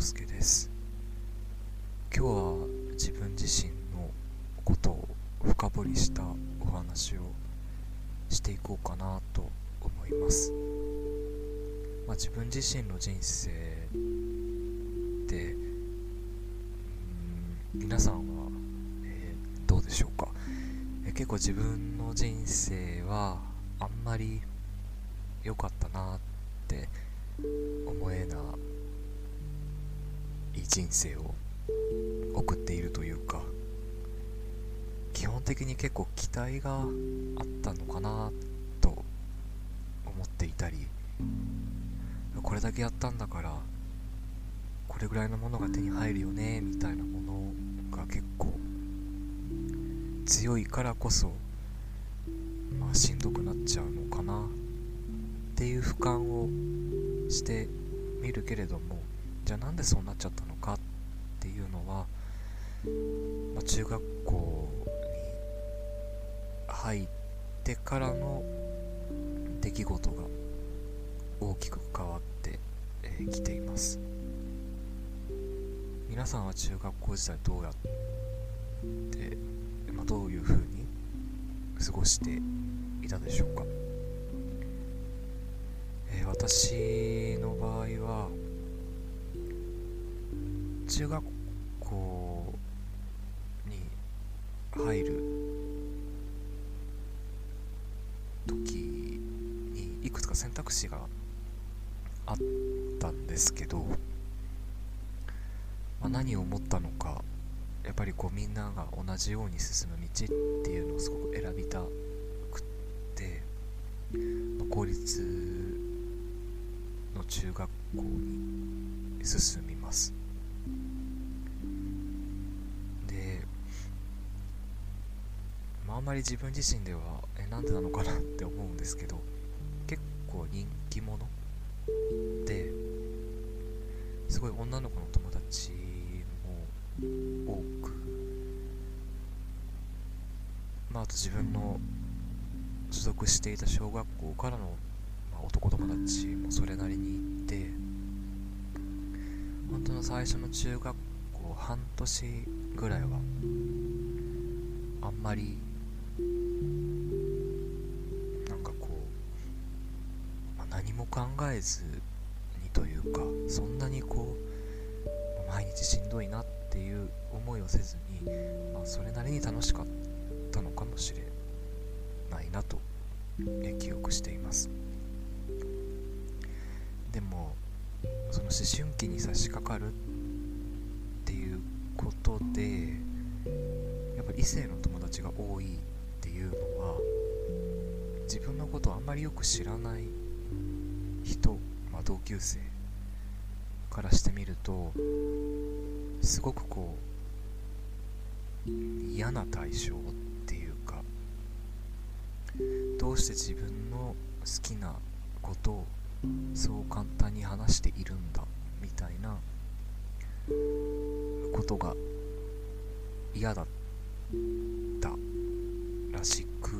介です。今日は自分自身のことを深掘りしたお話をしていこうかなと思います、まあ、自分自身の人生で皆さんは、えー、どうでしょうか、えー、結構自分の人生はあんまり良かったなって思えないい人生を送っているというか基本的に結構期待があったのかなと思っていたりこれだけやったんだからこれぐらいのものが手に入るよねみたいなものが結構強いからこそまあしんどくなっちゃうのかなっていう俯瞰をしてみるけれどもじゃあなんでそうなっちゃったのかっていうのは、まあ、中学校に入ってからの出来事が大きく変わってき、えー、ています。皆さんは中学校時代どうやって、まあ、どういうふうに過ごしていたでしょうか。えー、私の場合は中学校に入る時にいくつか選択肢があったんですけど、まあ、何を思ったのかやっぱりこうみんなが同じように進む道っていうのをすごく選びたくって、まあ、公立の中学校に進みます。で、まあ、あんまり自分自身ではえなんでなのかなって思うんですけど結構人気者ですごい女の子の友達も多くまああと自分の所属していた小学校からのまあ男友達もそれなりにいて本当の最初の中学校半年ぐらいはあんまりなんかこう、まあ、何も考えずにというかそんなにこう毎日しんどいなっていう思いをせずに、まあ、それなりに楽しかったのかもしれないなと記憶しています。でもその思春期に差し掛かるっていうことでやっぱり異性の友達が多いっていうのは自分のことをあんまりよく知らない人、まあ、同級生からしてみるとすごくこう嫌な対象っていうかどうして自分の好きなことをそう簡単に話しているんだみたいなことが嫌だったらしく、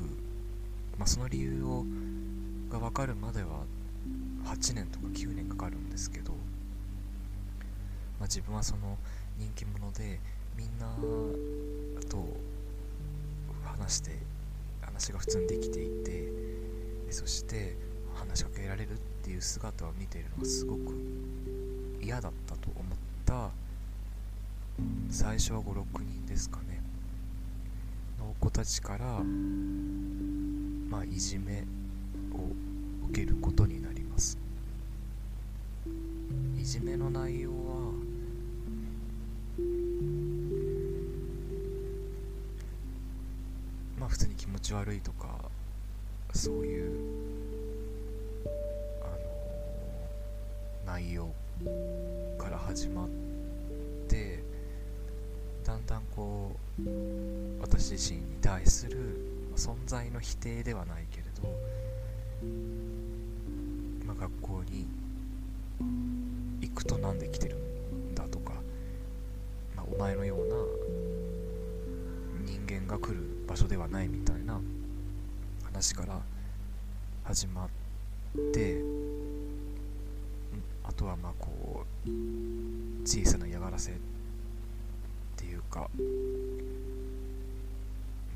まあ、その理由をが分かるまでは8年とか9年かかるんですけど、まあ、自分はその人気者でみんなと話して話が普通にできていてそして話しかけられるってていう姿を見ているのがすごく嫌だったと思った最初は56人ですかね。の子たちからまあいじめを受けることになります。いじめの内容はまあ普通に気持ち悪いとかそういう内容から始まってだんだんこう私自身に対する存在の否定ではないけれど、まあ、学校に行くとなんで来てるんだとか、まあ、お前のような人間が来る場所ではないみたいな話から始まってとはまあこう小さな嫌がらせっていうか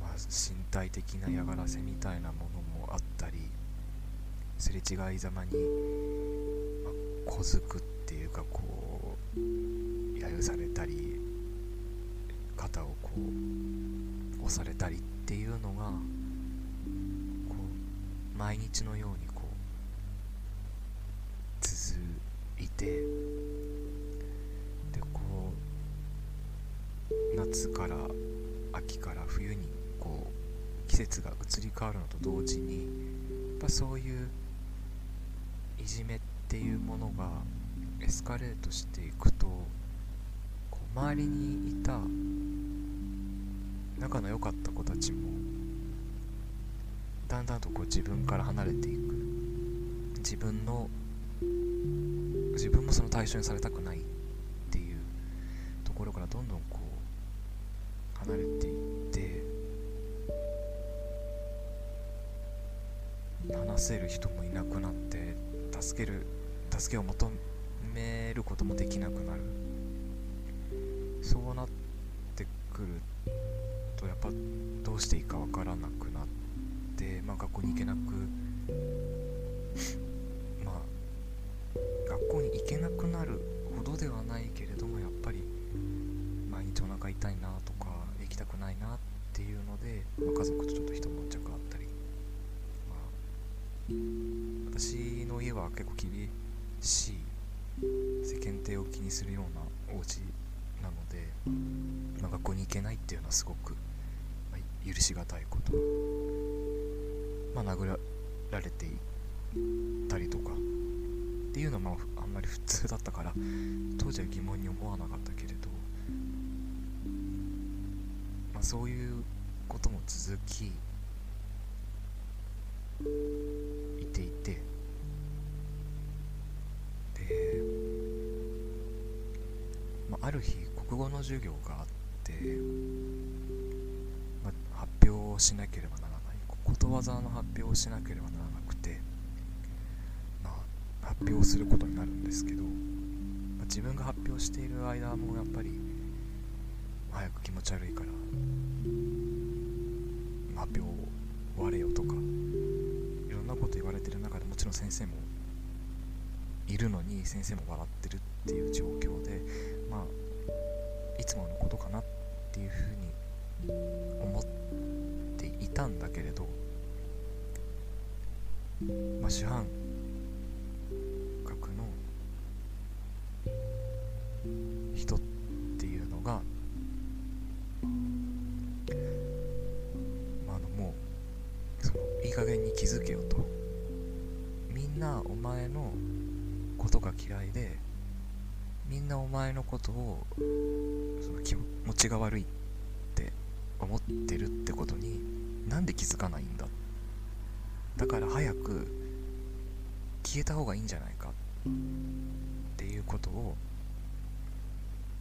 まあ身体的な嫌がらせみたいなものもあったりすれ違いざまに、まあ、小づくっていうかこう揶揄されたり肩をこう押されたりっていうのがこう毎日のようにいて。でこう夏から秋から冬にこう季節が移り変わるのと同時にやっぱそういういじめっていうものがエスカレートしていくとこう周りにいた仲の良かった子たちもだんだんとこう自分から離れていく。自分の自分もその対象にされたくないっていうところからどんどんこう離れていって話せる人もいなくなって助ける助けを求めることもできなくなる。そうなってくるとやっぱどうしていいかわからなくなって、まあ、学校に行けなく学校に行けなくなるほどではないけれどもやっぱり毎日お腹痛いなとか行きたくないなっていうので、まあ、家族とちょっと一悶着あったり、まあ、私の家は結構厳しい世間体を気にするようなお家なので、まあ、学校に行けないっていうのはすごく、まあ、許しがたいこと、まあ、殴られていたりとかっていうのはまああんまり普通だったから当時は疑問に思わなかったけれど、まあ、そういうことも続きいていてで、まあ、ある日国語の授業があって、まあ、発表をしなければならないことわざの発表をしなければならなくて、まあ、発表することになるんですけど、まあ、自分が発表している間もやっぱり早く気持ち悪いから発表終われよとかいろんなこと言われてる中でもちろん先生もいるのに先生も笑ってるっていう状況でまあいつものことかなっていうふうに思っていたんだけれど、まあ、主犯んなお前のことをその気持ちが悪いって思ってるってことになんで気づかないんだ？だから早く消えた方がいいんじゃないか？っていうことを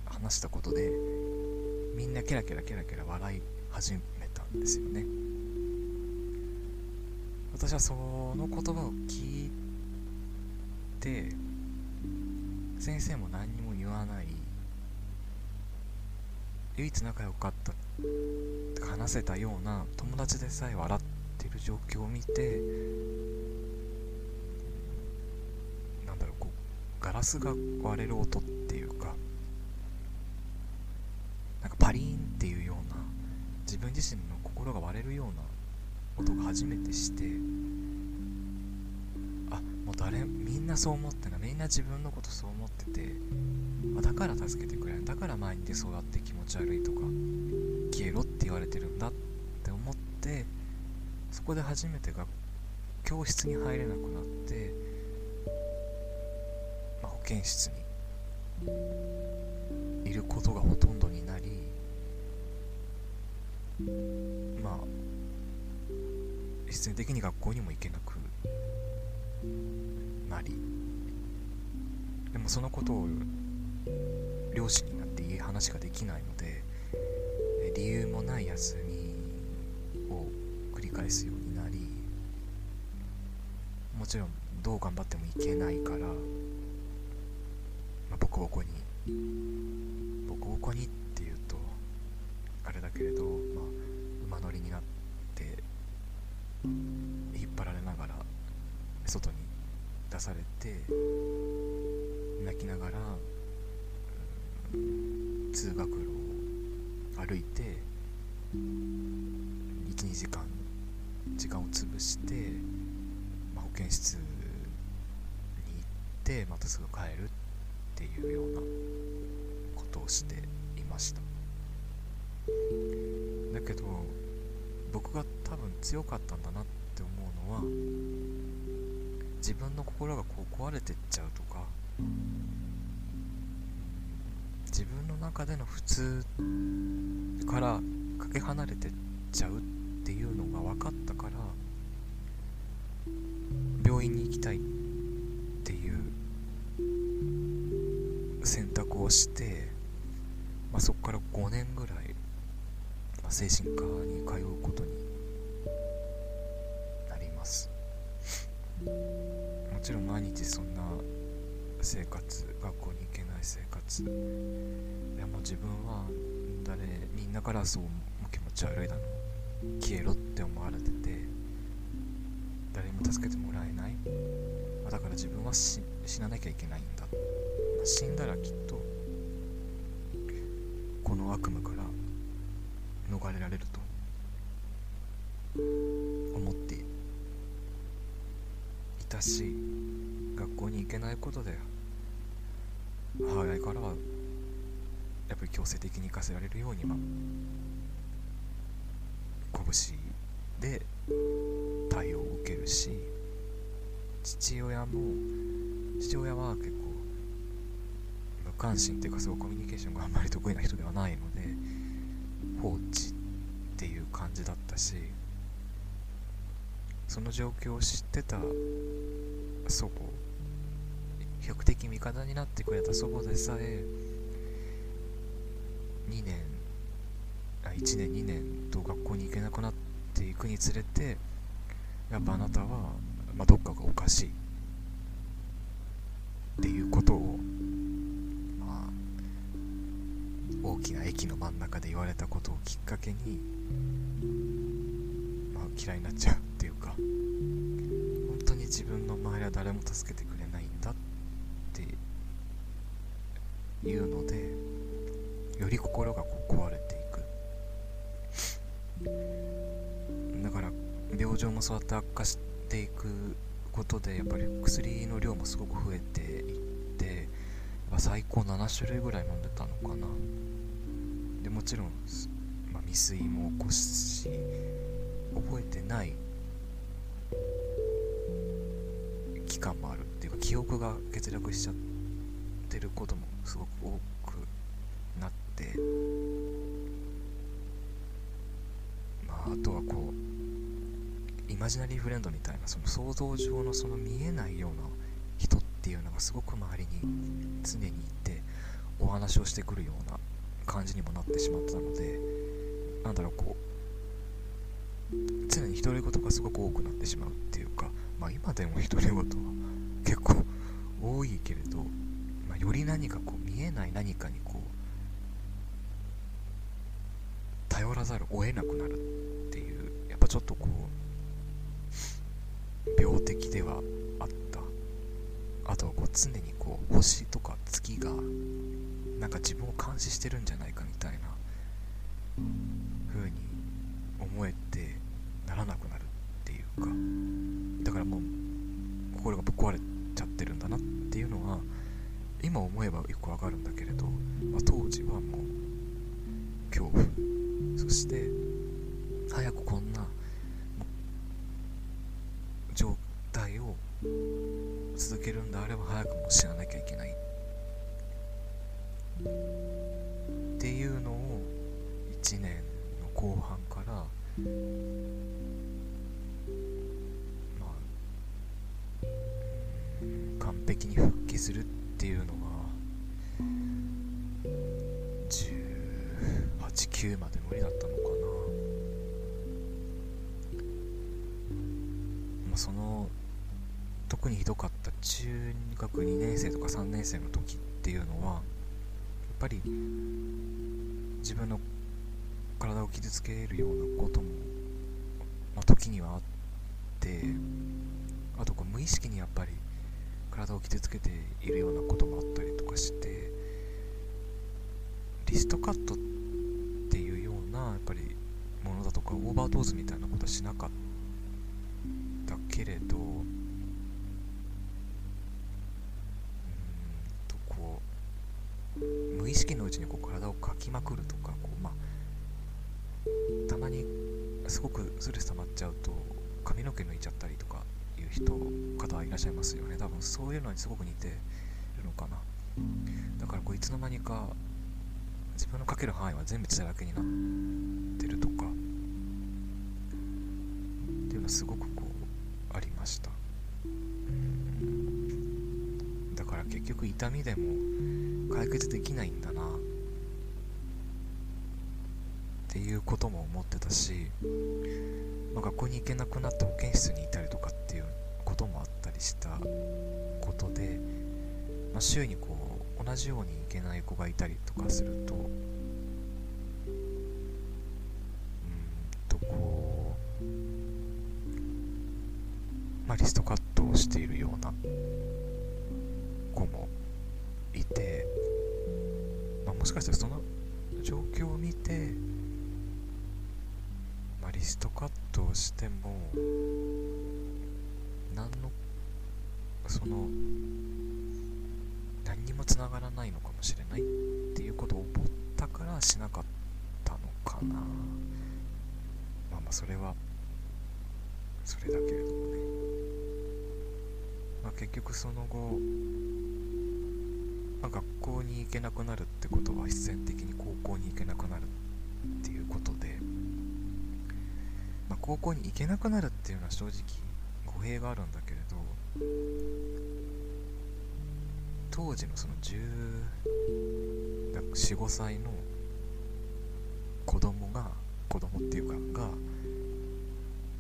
話したことでみんなケラケラケラケラ笑い始めたんですよね。私はその言葉を聞いて先生も何にもわない唯一仲良かった話せたような友達でさえ笑ってる状況を見てなんだろうこうガラスが割れる音っていうかなんかパリーンっていうような自分自身の心が割れるような音が初めてしてう誰みんなそう思ってなみんな自分のことそう思ってて、まあ、だから助けてくれないだから前に出そうやって気持ち悪いとか消えろって言われてるんだって思ってそこで初めてが教室に入れなくなって、まあ、保健室にいることがほとんどになりまあ必然的に学校にも行けなくなり。でもそのことを両親になっていい話ができないので理由もない休みを繰り返すようになりもちろんどう頑張ってもいけないからまあ、ボコボコにボコボコにっていうとあれだけれど、されて泣きながら、うん、通学路を歩いて12時間時間を潰して、まあ、保健室に行ってまたすぐ帰るっていうようなことをしていました。だけど僕が多分強かったんだなって思うのは自分の心がこう壊れてっちゃうとか自分の中での普通からかけ離れてっちゃうっていうのが分かったから病院に行きたいっていう選択をして、まあ、そこから5年ぐらい、まあ、精神科に通うことになります。ちろん毎日そんな生活学校に行けない生活でも自分は誰みんなからそう気持ち悪いだろ消えろって思われてて誰にも助けてもらえない。だから自分は死ななきゃいけないんだ。死んだらきっとこの悪夢から逃れられると思っていたし校に行けないことで母親からはやっぱり強制的に行かせられるようには拳で対応を受けるし父親も父親は結構無関心っていうかそうコミュニケーションがあんまり得意な人ではないので放置っていう感じだったしその状況を知ってた祖母比較的味方になってくれた祖母でさえ2年1年2年と学校に行けなくなっていくにつれてやっぱあなたは、まあ、どっかがおかしい。っていうことをまあ大きな駅の真ん中で言われたことをきっかけに、まあ、嫌いになっちゃうっていうか本当に自分の周りは誰も助けてくれないっていうのでより心がこう壊れていく。だから病状もそうやって悪化していくことでやっぱり薬の量もすごく増えていって最高7種類ぐらい飲んでたのかな。でもちろん、まあ、未遂も起こすし覚えてない記憶が欠落しちゃってることもすごく多くなってあとはこうイマジナリーフレンドみたいなその想像上のその見えないような人っていうのがすごく周りに常にいてお話をしてくるような感じにもなってしまったのでなんだろうこう常に独り言がすごく多くなってしまうっていうかまあ今でも独り言は結構多いけれど、まあ、より何かこう見えない何かにこう頼らざるを得なくなるっていうやっぱちょっとこう病的ではあった。あとはこう常にこう星とか月がなんか自分を監視してるんじゃないかみたいなまあ完璧に復帰するっていうのが189まで無理だったのかな。まあその特にひどかった中学2年生とか3年生の時っていうのはやっぱり自分の体を傷つけるようなことも、まあ、時にはあってあとこう無意識にやっぱり体を傷つけているようなこともあったりとかしてリストカットっていうようなやっぱりものだとかオーバードーズみたいなことはしなかったけれどこう無意識のうちにこう体をかきまくるとかこう、まあ、すごくストレス溜まっちゃうと髪の毛抜いちゃったりとかいう人方いらっしゃいますよね。多分そういうのにすごく似てるのかな。だからこういつの間にか自分のかける範囲は全部血だらけになってるとか。っていうのはすごくこうありました。だから結局痛みでも解決できないんだな。っていうことも思ってたし、まあ、学校に行けなくなって保健室にいたりとかっていうこともあったりしたことで、まあ、週にこう同じように行けない子がいたりとかすると結局その後、まあ、学校に行けなくなるってことは必然的に高校に行けなくなるっていうことでまあ、高校に行けなくなるっていうのは正直語弊があるんだけれど当時のその1415歳の子供が子供っていうかが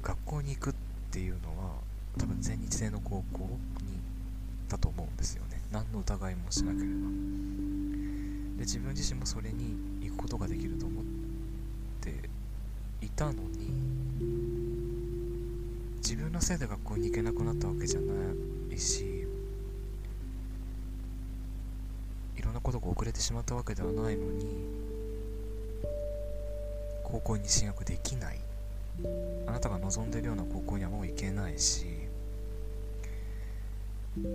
学校に行くっていうのは多分全日制の高校にだと思うんですよね。何の疑いもしなければ。で自分自身もそれに行くことができると思っていたのに自分のせいで学校に行けなくなったわけじゃないしいろんなことが遅れてしまったわけではないのに高校に進学できない。あなたが望んでるような高校にはもう行けないしも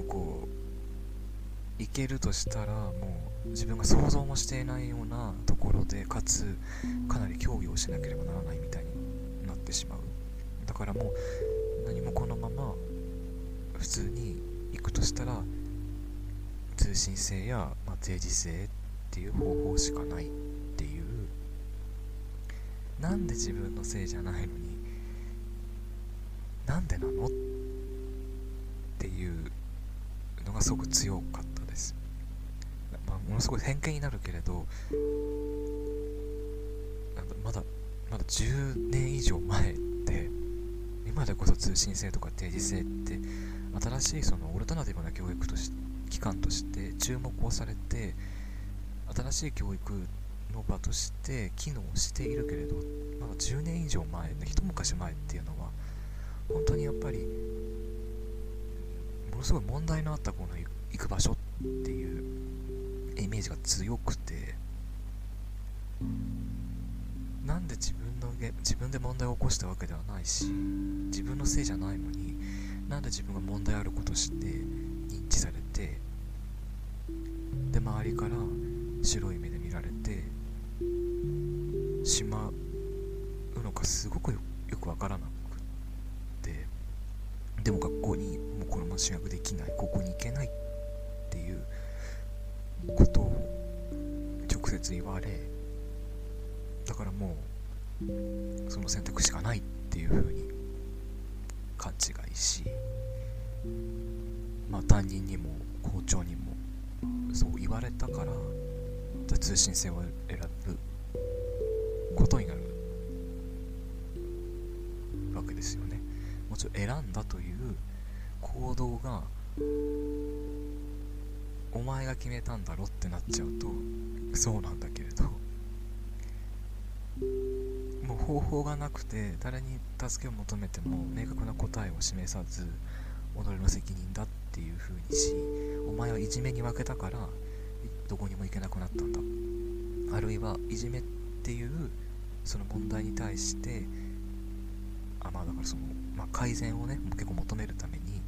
うこう行けるとしたらもう自分が想像もしていないようなところでかつかなり競技をしなければならないみたいになってしまう。だからもう何もこのまま普通に行くとしたら通信制や、まあ、定時制っていう方法しかないっていう。なんで自分のせいじゃないのになんでなのっていうのがすごく強かったです。まあ、ものすごい偏見になるけれどまだまだ10年以上前って今でこそ通信制とか定時制って新しいそのオルタナティブな教育とし機関として注目をされて新しい教育の場として機能しているけれどまだ10年以上前一昔前っていうのは本当にやっぱりものすごい問題のあったこの行く場所っていうイメージが強くてなんで自分の自分で問題を起こしたわけではないし自分のせいじゃないのになんで自分が問題あることして認知されてで周りから白い目で見られてしまうのかすごくよくわからなくでも学校にもうこのまま進学できない高校に行けないっていうことを直接言われだからもうその選択肢がないっていうふうに勘違いしまあ担任にも校長にもそう言われたから通信制を選ぶことになるわけですよね。もちろん選んだという行動がお前が決めたんだろってなっちゃうとそうなんだけれどもう方法がなくて誰に助けを求めても明確な答えを示さず己の責任だっていう風にしお前はいじめに負けたからどこにも行けなくなったんだ。あるいはいじめっていうその問題に対してあまあだからその、まあ、改善をね結構求めるために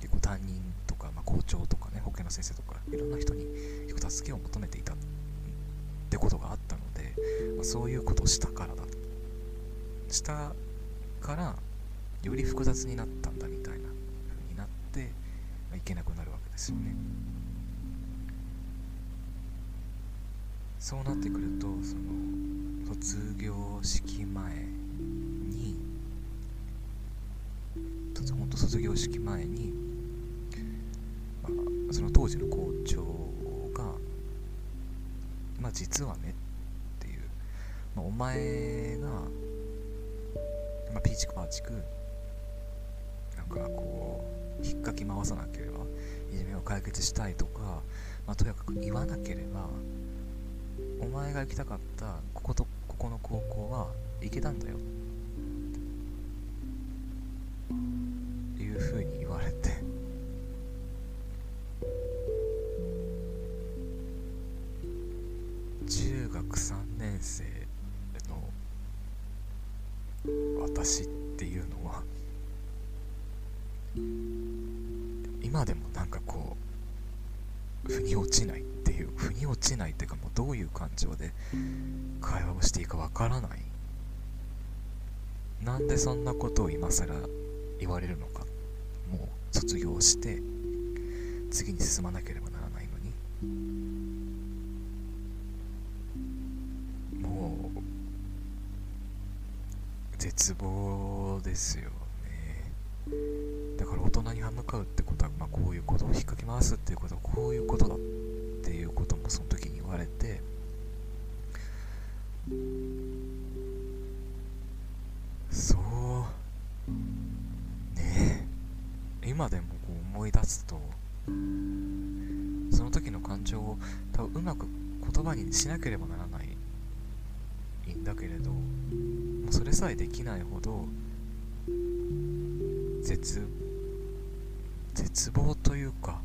結構担任とか、まあ、校長とかね保健の先生とかいろんな人に結構助けを求めていたってことがあったので、まあ、そういうことをしたからだ。したからより複雑になったんだみたいな風になって、まあ、いけなくなるわけですよね。そうなってくるとその卒業式前卒業式前に、まあ、その当時の校長がまあ実はねっていう、まあ、お前が、まあ、ピーチクパーチクなんかこう引っかき回さなければいじめを解決したいとか、まあ、とにかく言わなければお前が行きたかったこことここの高校は行けたんだよ。生の私っていうのは今でもなんかこう腑に落ちないっていう腑に落ちないっていうかもうどういう感情で会話をしていいかわからない。なんでそんなことを今更言われるのかもう卒業して次に進まなければならないのに。絶望ですよね。だから大人に歯向かうってことは、まあ、こういうことを引っかき回すっていうことはこういうことだっていうこともその時に言われてそうね。え今でもこう思い出すとその時の感情を多分うまく言葉にしなければならないんだけれどそれさえできないほど絶絶望というか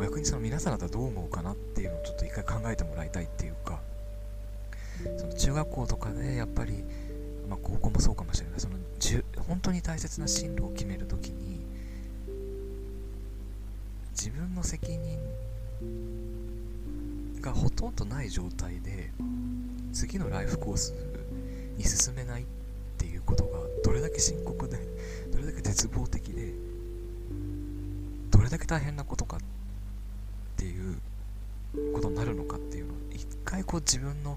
逆にその皆さんだったらどう思うかなっていうのをちょっと一回考えてもらいたいっていうかその中学校とかでやっぱり、まあ、高校もそうかもしれない。その本当に大切な進路を決めるときに自分の責任がほとんどない状態で次のライフコースに進めないっていうことがどれだけ深刻でどれだけ絶望的でどれだけ大変なことかっていうことになるのかっていうのを一回こう自分の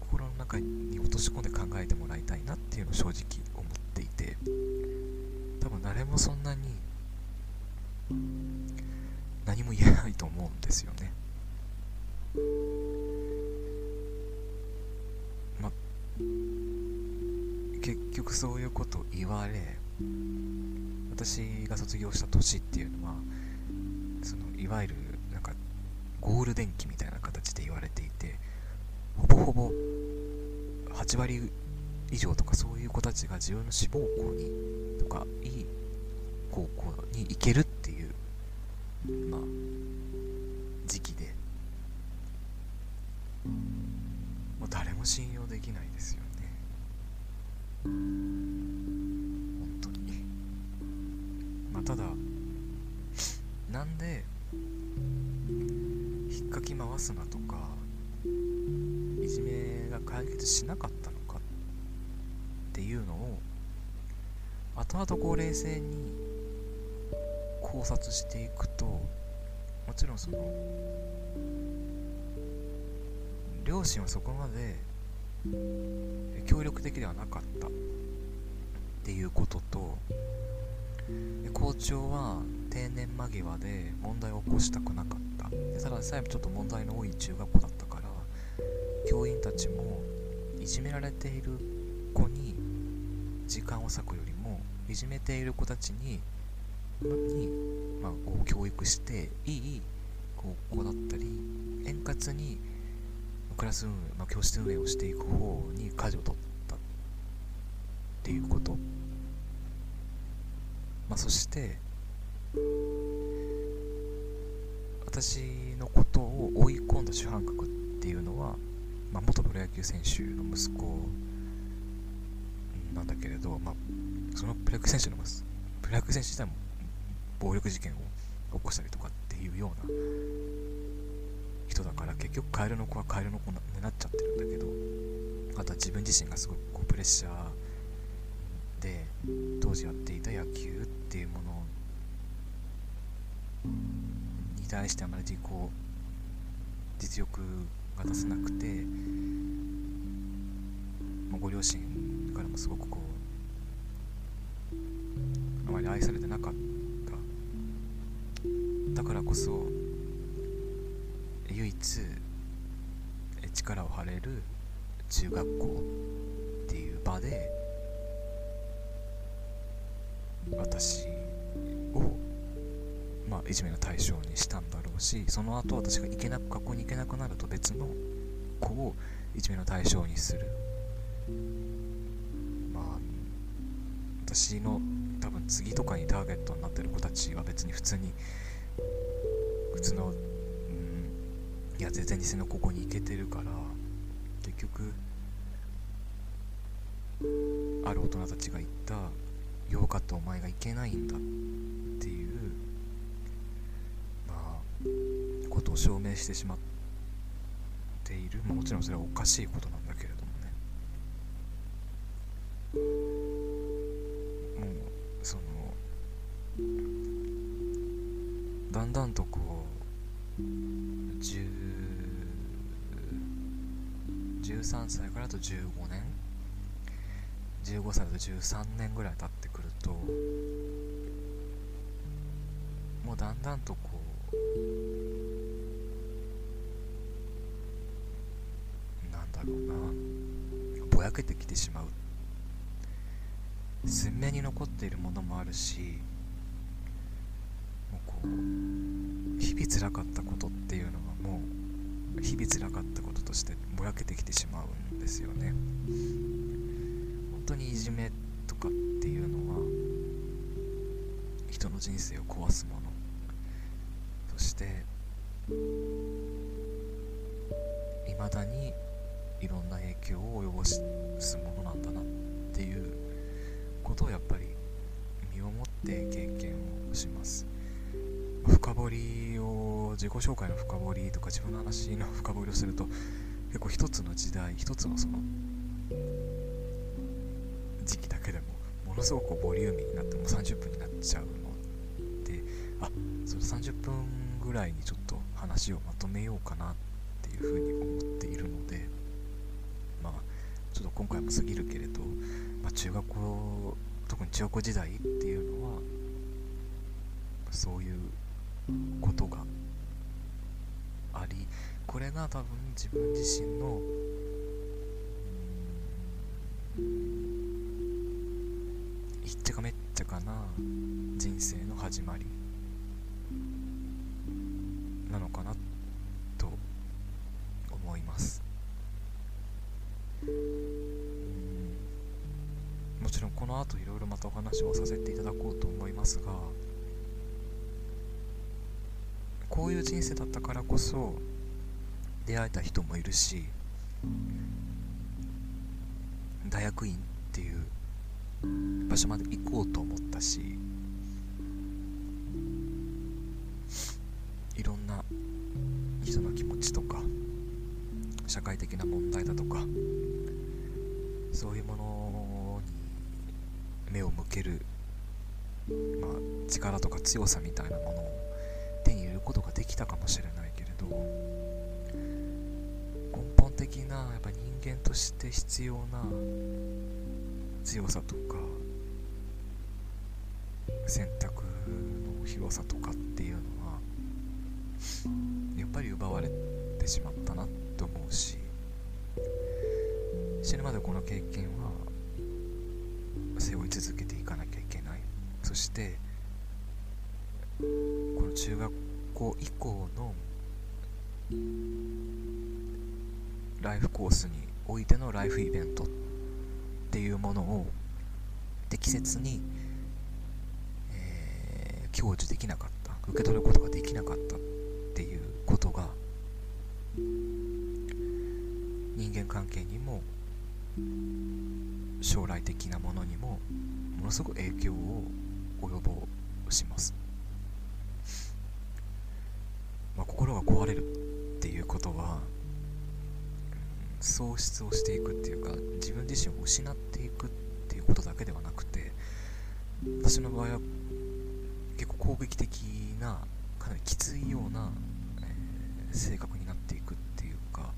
心の中に落とし込んで考えてもらいたいなっていうのを正直思っていて多分誰もそんなに何も言えないと思うんですよね。結局そういうこと言われ私が卒業した年っていうのはそのいわゆるなんかゴールデン期みたいな形で言われていてほぼほぼ8割以上とかそういう子たちが自分の志望校にとかいい高校に行けるっていうまあきないですよね。本当に。まあただなんで引っかき回すなとかいじめが解決しなかったのかっていうのを後々こう冷静に考察していくともちろんその両親はそこまで協力的ではなかったっていうことと校長は定年間際で問題を起こしたくなかった。でさらにさえちょっと問題の多い中学校だったから教員たちもいじめられている子に時間を割くよりもいじめている子たちにに、まあ、こう教育していい高校だったり円滑にクラス運営、まあ、教室運営をしていく方に舵を取ったっていうこと、まあ、そして私のことを追い込んだ主犯格っていうのは、まあ、元プロ野球選手の息子なんだけれど、まあ、そのプロ野球選手の息子プロ野球選手自体も暴力事件を起こしたりとかっていうような人だから結局カエルの子はカエルの子になっちゃってるんだけどあとは自分自身がすごくこうプレッシャーで当時やっていた野球っていうものに対してあまりこう実力が出せなくて、まあ、ご両親からもすごくこうあまり愛されてなかった。だからこそ唯一力を張れる中学校っていう場で私を、まあ、いじめの対象にしたんだろうしその後私が行けなく学校に行けなくなると別の子をいじめの対象にする。まあ私の多分次とかにターゲットになってる子たちは別に普通に普通のいや全然偽のここに行けてるから結局ある大人たちが言った「よかったお前が行けないんだ」っていうまあことを証明してしまっている、まあ、もちろんそれはおかしいこと15年？15歳と13年ぐらい経ってくるともうだんだんとこうなんだろうな。ぼやけてきてしまう。鮮明に残っているものもあるしもうこう日々つらかったことっていうのは日々つらかったこととしてぼやけてきてしまうんですよね。本当にいじめとかっていうのは人の人生を壊すもの。そしていまだにいろんな影響を及ぼすものなんだなっていうことをやっぱり身をもって経験をします。深掘りを自己紹介の深掘りとか自分の話の深掘りをすると結構一つの時代一つのその時期だけでもものすごくボリューミーになってもう30分になっちゃうのであその30分ぐらいにちょっと話をまとめようかなっていうふうに思っているのでまあちょっと今回も過ぎるけれど、まあ、中学校特に中学校時代っていうの多分自分自身のいっちゃかめっちゃかな人生の始まりなのかなと思います。もちろんこの後いろいろまたお話をさせていただこうと思いますがこういう人生だったからこそ出会えた人もいるし大学院っていう場所まで行こうと思ったしいろんな人の気持ちとか社会的な問題だとかそういうものに目を向ける、まあ、力とか強さみたいなものを手に入れることができたかもしれないけれど的なやっぱ人間として必要な強さとか選択の広さとかっていうのはやっぱり奪われてしまったなと思うし死ぬまでこの経験は背負い続けていかなきゃいけない。そしてこの中学校以降のライフコースにおいてのライフイベントっていうものを適切に、えー、享受できなかった受け取ることができなかったっていうことが人間関係にも将来的なものにもものすごく影響を及ぼします、まあ、心が壊れる喪失をしていくっていうか自分自身を失っていくっていうことだけではなくて私の場合は結構攻撃的なかなりきついような、えー、性格になっていくっていうか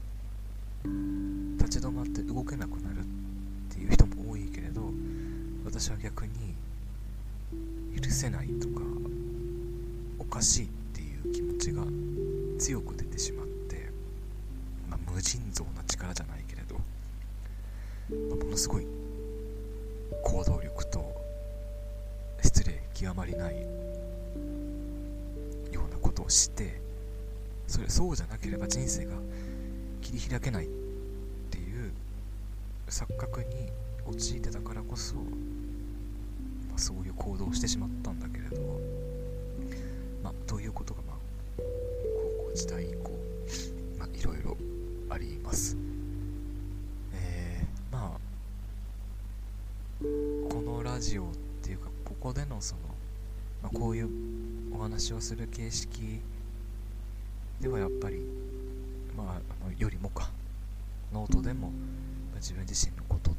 立ち止まって動けなくなるっていう人も多いけれど私は逆に許せないとかおかしいっていう気持ちが強く出てしまって、まあ、無尽蔵な力じゃないけれど、まあ、ものすごい行動力と失礼極まりないようなことをしてそれそうじゃなければ人生が切り開けないっていう錯覚に陥ってたからこそ、まあ、そういう行動をしてしまったんだけれどまあどういうことがまあ高校時代以降まあいろいろあります。えー、まあこのラジオっていうかここでのその、まあ、こういうお話をする形式ではやっぱりまあ、あのよりもかノートでも、まあ、自分自身のこと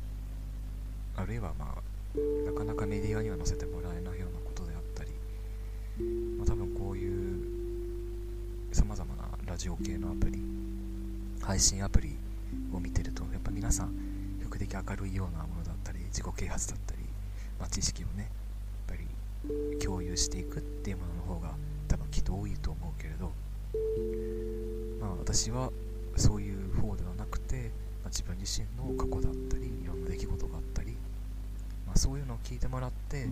あるいはまあなかなかメディアには載せてもらえないようなことであったり、まあ、多分こういうさまざまなラジオ系のアプリ配信アプリを見てるとやっぱ皆さん比較的明るいようなものだったり自己啓発だったり、まあ、知識をねやっぱり共有していくっていうものの方が多分きっと多いと思うけれどまあ、私はそういう方ではなくて、まあ、自分自身の過去だったりいろんな出来事があったり、まあ、そういうのを聞いてもらって、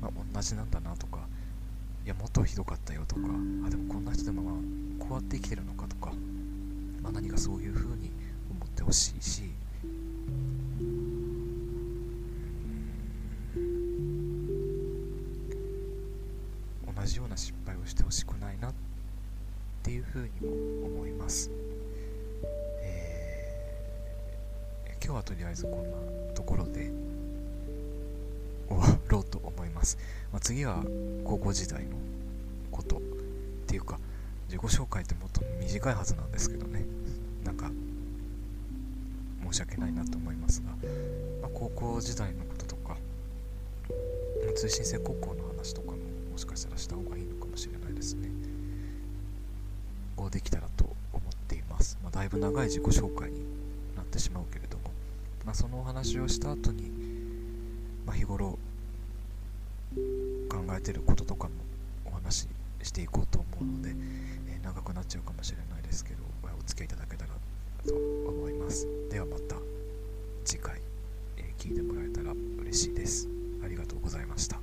まあ、同じなんだなとかいやもっとひどかったよとかあでもこんな人でもまあこうやって生きてるのかとか、まあ、何かそういう風に思ってほしいし。同じような失敗をしてほしくないなっていうふうにも思います、えー、今日はとりあえずこんなところで 終わろうと思います、まあ、次は高校時代のことっていうか自己紹介ってもっと短いはずなんですけどね。なんか申し訳ないなと思いますが、まあ、高校時代のこととか通信制高校の話とかももしかしたらした方がいいのかもしれないですね。こうできたらと思っています、まあ、だいぶ長い自己紹介になってしまうけれども、まあ、そのお話をした後に、まあ、日頃考えてることとかもお話ししていこうと思うので、くなっちゃうかもしれないですけどお付き合いいただけたらと思います。ではまた次回、えー、聞いてもらえたら嬉しいです。ありがとうございました。